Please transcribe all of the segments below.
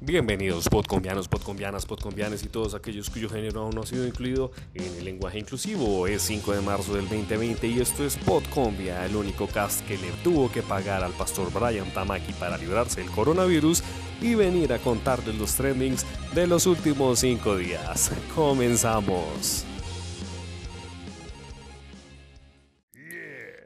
Bienvenidos podcombianos, podcombianas, podcombianes y todos aquellos cuyo género aún no ha sido incluido en el lenguaje inclusivo. Es 5 de marzo del 2020 y esto es Podcombia, el único cast que le tuvo que pagar al pastor Brian Tamaki para librarse del coronavirus y venir a contarles los trendings de los últimos 5 días. Comenzamos.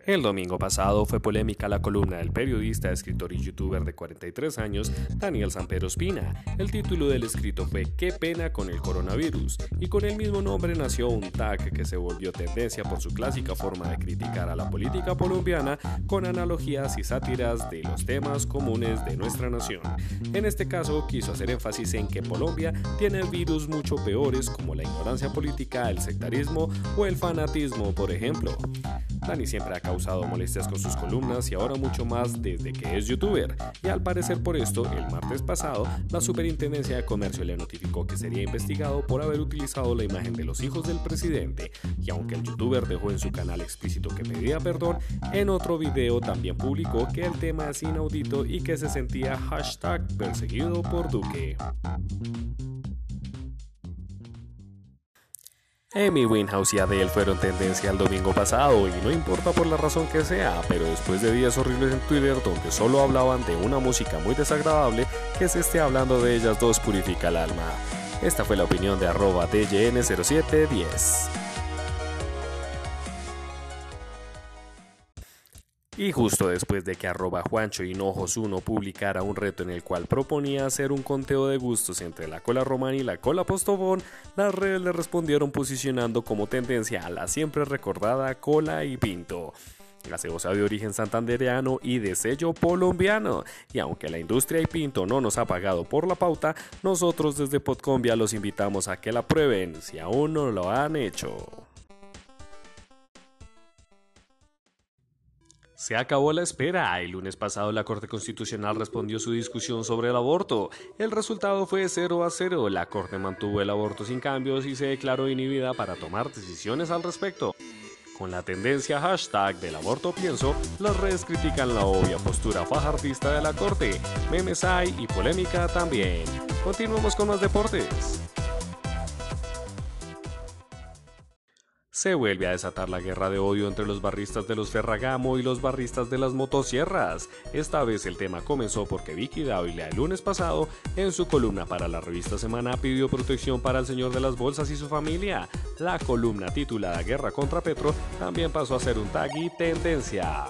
El domingo pasado fue polémica la columna del periodista, escritor y youtuber de 43 años, Daniel Sampero Espina. El título del escrito fue Qué pena con el coronavirus, y con el mismo nombre nació un tag que se volvió tendencia por su clásica forma de criticar a la política colombiana con analogías y sátiras de los temas comunes de nuestra nación. En este caso quiso hacer énfasis en que Colombia tiene virus mucho peores como la ignorancia política, el sectarismo o el fanatismo, por ejemplo. Dani siempre ha causado molestias con sus columnas y ahora mucho más desde que es youtuber. Y al parecer por esto, el martes pasado, la Superintendencia de Comercio le notificó que sería investigado por haber utilizado la imagen de los hijos del presidente. Y aunque el youtuber dejó en su canal explícito que pedía perdón, en otro video también publicó que el tema es inaudito y que se sentía hashtag perseguido por Duque. Amy Winhouse y Adele fueron tendencia el domingo pasado y no importa por la razón que sea, pero después de días horribles en Twitter donde solo hablaban de una música muy desagradable, que se esté hablando de ellas dos purifica el alma. Esta fue la opinión de arroba DJN0710. Y justo después de que arroba Juancho Hinojos 1 publicara un reto en el cual proponía hacer un conteo de gustos entre la cola romana y la cola postobón, las redes le respondieron posicionando como tendencia a la siempre recordada cola y pinto gaseosa de origen santandereano y de sello colombiano. Y aunque la industria y Pinto no nos ha pagado por la pauta, nosotros desde Podcombia los invitamos a que la prueben si aún no lo han hecho. Se acabó la espera. El lunes pasado la Corte Constitucional respondió su discusión sobre el aborto. El resultado fue 0 a 0. La Corte mantuvo el aborto sin cambios y se declaró inhibida para tomar decisiones al respecto. Con la tendencia hashtag del aborto pienso, las redes critican la obvia postura fajardista de la Corte. Memes hay y polémica también. Continuamos con más deportes. Se vuelve a desatar la guerra de odio entre los barristas de los Ferragamo y los barristas de las motosierras. Esta vez el tema comenzó porque Vicky Dávila el lunes pasado, en su columna para la revista Semana, pidió protección para el señor de las bolsas y su familia. La columna titulada Guerra contra Petro también pasó a ser un tag y tendencia.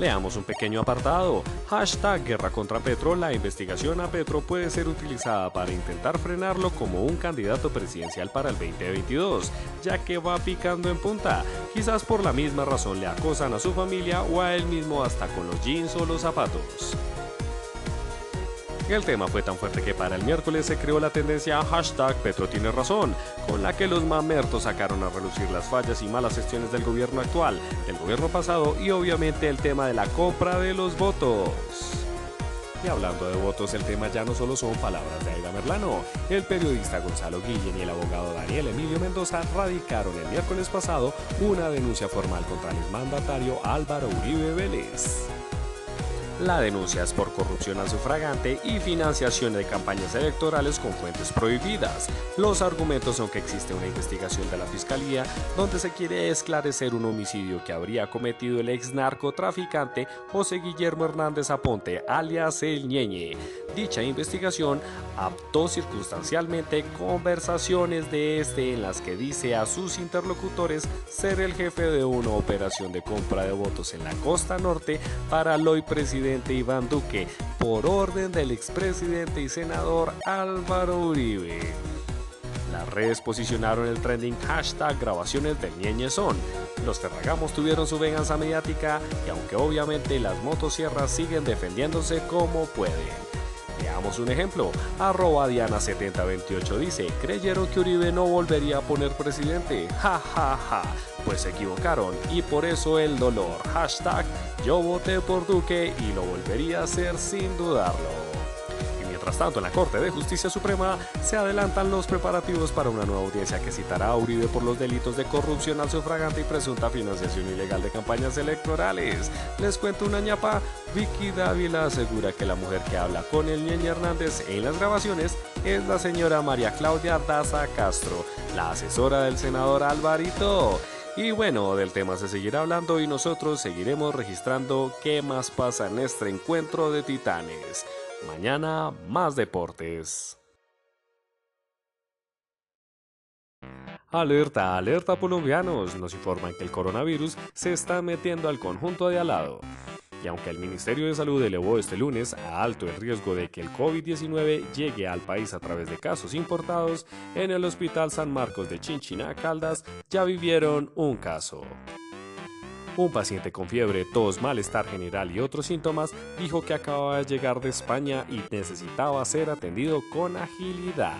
Leamos un pequeño apartado. Hashtag Guerra contra Petro. La investigación a Petro puede ser utilizada para intentar frenarlo como un candidato presidencial para el 2022, ya que va picando en punta. Quizás por la misma razón le acosan a su familia o a él mismo hasta con los jeans o los zapatos. El tema fue tan fuerte que para el miércoles se creó la tendencia hashtag Petro tiene razón, con la que los mamertos sacaron a relucir las fallas y malas gestiones del gobierno actual, del gobierno pasado y obviamente el tema de la compra de los votos. Y hablando de votos, el tema ya no solo son palabras de Aida Merlano. El periodista Gonzalo Guillén y el abogado Daniel Emilio Mendoza radicaron el miércoles pasado una denuncia formal contra el mandatario Álvaro Uribe Vélez. La denuncia es por corrupción al sufragante y financiación de campañas electorales con fuentes prohibidas. Los argumentos son que existe una investigación de la Fiscalía donde se quiere esclarecer un homicidio que habría cometido el ex narcotraficante José Guillermo Hernández Aponte, alias El Ñeñe. Dicha investigación aptó circunstancialmente conversaciones de este en las que dice a sus interlocutores ser el jefe de una operación de compra de votos en la costa norte para el hoy Iván Duque por orden del expresidente y senador Álvaro Uribe. Las redes posicionaron el trending hashtag grabaciones del Ñeñezón. Los Ferragamos tuvieron su venganza mediática y aunque obviamente las motosierras siguen defendiéndose como pueden. Veamos un ejemplo. Arroba Diana7028 dice, creyeron que Uribe no volvería a poner presidente. Ja, ja, ja. Pues se equivocaron y por eso el dolor. Hashtag yo voté por Duque y lo volvería a hacer sin dudarlo Mientras tanto, en la Corte de Justicia Suprema se adelantan los preparativos para una nueva audiencia que citará a Uribe por los delitos de corrupción al sufragante y presunta financiación ilegal de campañas electorales. Les cuento una ñapa, Vicky Dávila asegura que la mujer que habla con el Ñeñe Hernández en las grabaciones es la señora María Claudia Daza Castro, la asesora del senador Alvarito. Y bueno, del tema se seguirá hablando y nosotros seguiremos registrando qué más pasa en este encuentro de titanes. Mañana más deportes. Alerta, alerta colombianos, nos informan que el coronavirus se está metiendo al conjunto de al lado. Y aunque el Ministerio de Salud elevó este lunes a alto el riesgo de que el COVID-19 llegue al país a través de casos importados, en el Hospital San Marcos de Chinchina, Caldas, ya vivieron un caso. Un paciente con fiebre, tos, malestar general y otros síntomas dijo que acababa de llegar de España y necesitaba ser atendido con agilidad.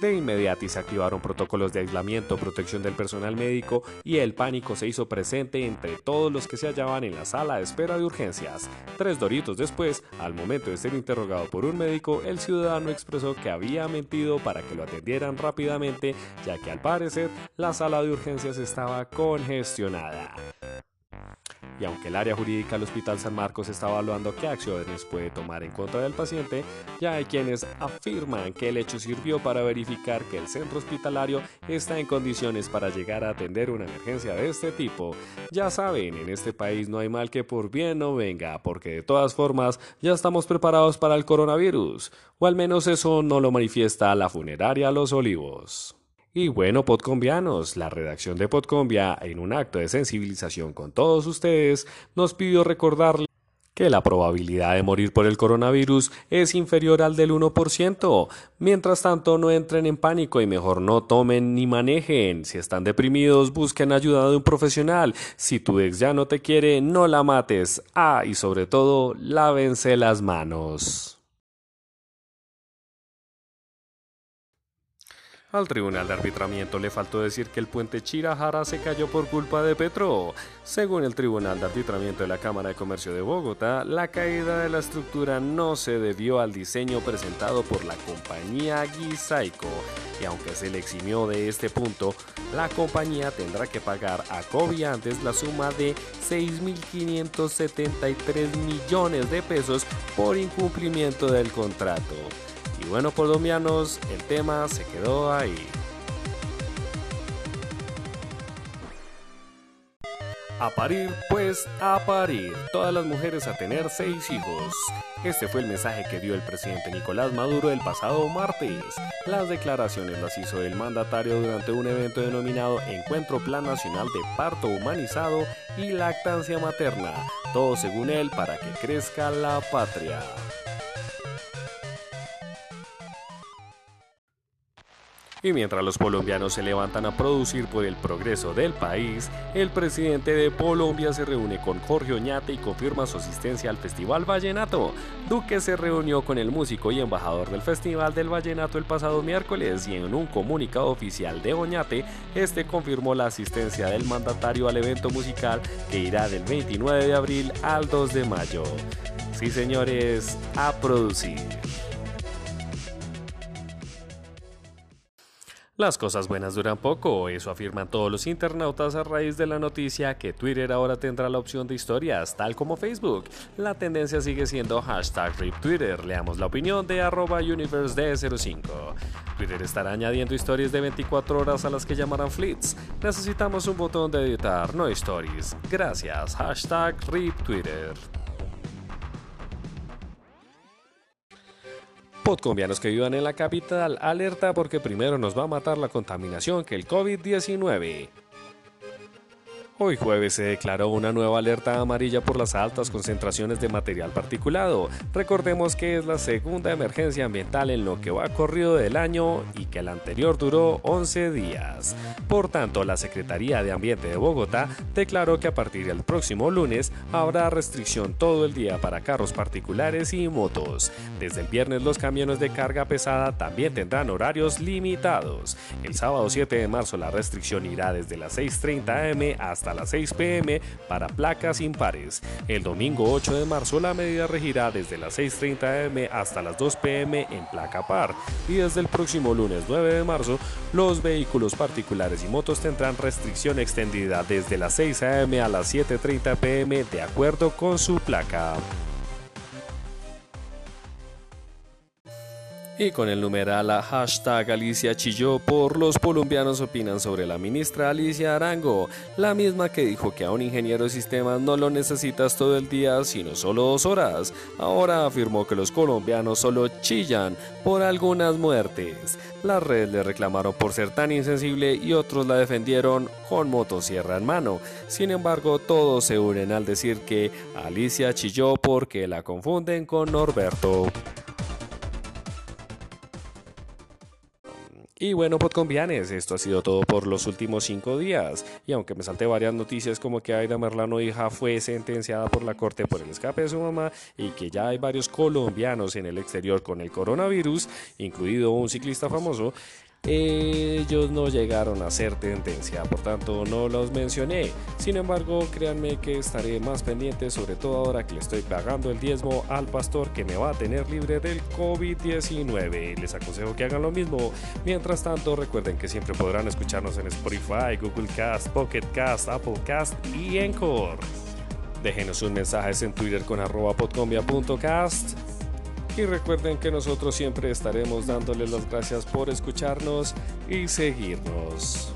De inmediato se activaron protocolos de aislamiento, protección del personal médico y el pánico se hizo presente entre todos los que se hallaban en la sala de espera de urgencias. Tres doritos después, al momento de ser interrogado por un médico, el ciudadano expresó que había mentido para que lo atendieran rápidamente, ya que al parecer la sala de urgencias estaba congestionada y aunque el área jurídica del Hospital San Marcos está evaluando qué acciones puede tomar en contra del paciente, ya hay quienes afirman que el hecho sirvió para verificar que el centro hospitalario está en condiciones para llegar a atender una emergencia de este tipo. Ya saben, en este país no hay mal que por bien no venga, porque de todas formas ya estamos preparados para el coronavirus, o al menos eso no lo manifiesta la funeraria Los Olivos. Y bueno, podcombianos, la redacción de Podcombia, en un acto de sensibilización con todos ustedes, nos pidió recordarles que la probabilidad de morir por el coronavirus es inferior al del 1%. Mientras tanto, no entren en pánico y mejor no tomen ni manejen. Si están deprimidos, busquen ayuda de un profesional. Si tu ex ya no te quiere, no la mates. Ah, y sobre todo, lávense las manos. Al Tribunal de Arbitramiento le faltó decir que el puente Chirajara se cayó por culpa de Petro. Según el Tribunal de Arbitramiento de la Cámara de Comercio de Bogotá, la caída de la estructura no se debió al diseño presentado por la compañía Guisaico. Y aunque se le eximió de este punto, la compañía tendrá que pagar a antes la suma de 6.573 millones de pesos por incumplimiento del contrato. Y bueno, colombianos, el tema se quedó ahí. A parir, pues a parir. Todas las mujeres a tener seis hijos. Este fue el mensaje que dio el presidente Nicolás Maduro el pasado martes. Las declaraciones las hizo el mandatario durante un evento denominado Encuentro Plan Nacional de Parto Humanizado y Lactancia Materna. Todo según él para que crezca la patria. Y mientras los colombianos se levantan a producir por el progreso del país, el presidente de Colombia se reúne con Jorge Oñate y confirma su asistencia al Festival Vallenato. Duque se reunió con el músico y embajador del Festival del Vallenato el pasado miércoles y en un comunicado oficial de Oñate, este confirmó la asistencia del mandatario al evento musical que irá del 29 de abril al 2 de mayo. Sí, señores, a producir. Las cosas buenas duran poco, eso afirman todos los internautas a raíz de la noticia que Twitter ahora tendrá la opción de historias, tal como Facebook. La tendencia sigue siendo hashtag RipTwitter. Leamos la opinión de arroba UniverseD05. Twitter estará añadiendo historias de 24 horas a las que llamarán fleets. Necesitamos un botón de editar, no stories. Gracias, hashtag RipTwitter. Podcombianos que vivan en la capital, alerta porque primero nos va a matar la contaminación que el COVID-19. Hoy jueves se declaró una nueva alerta amarilla por las altas concentraciones de material particulado. Recordemos que es la segunda emergencia ambiental en lo que va corrido del año y que la anterior duró 11 días. Por tanto, la Secretaría de Ambiente de Bogotá declaró que a partir del próximo lunes habrá restricción todo el día para carros particulares y motos. Desde el viernes los camiones de carga pesada también tendrán horarios limitados. El sábado 7 de marzo la restricción irá desde las 6.30 am hasta hasta las 6 pm para placas impares. El domingo 8 de marzo la medida regirá desde las 6.30 am hasta las 2 pm en placa par y desde el próximo lunes 9 de marzo los vehículos particulares y motos tendrán restricción extendida desde las 6 am a las 7.30 pm de acuerdo con su placa. Y con el numeral hashtag Alicia Chilló por los colombianos opinan sobre la ministra Alicia Arango, la misma que dijo que a un ingeniero de sistemas no lo necesitas todo el día sino solo dos horas. Ahora afirmó que los colombianos solo chillan por algunas muertes. Las redes le reclamaron por ser tan insensible y otros la defendieron con motosierra en mano. Sin embargo, todos se unen al decir que Alicia chilló porque la confunden con Norberto. Y bueno, podcombianes, esto ha sido todo por los últimos cinco días. Y aunque me salté varias noticias como que Aida Merlano hija fue sentenciada por la corte por el escape de su mamá y que ya hay varios colombianos en el exterior con el coronavirus, incluido un ciclista famoso, ellos no llegaron a ser tendencia, por tanto no los mencioné. Sin embargo, créanme que estaré más pendiente, sobre todo ahora que le estoy pagando el diezmo al pastor que me va a tener libre del COVID-19. Les aconsejo que hagan lo mismo. Mientras tanto, recuerden que siempre podrán escucharnos en Spotify, Google Cast, Pocket Cast, Apple Cast y Encore. Déjenos sus mensajes en Twitter con arroba podcombia.cast y recuerden que nosotros siempre estaremos dándoles las gracias por escucharnos y seguirnos.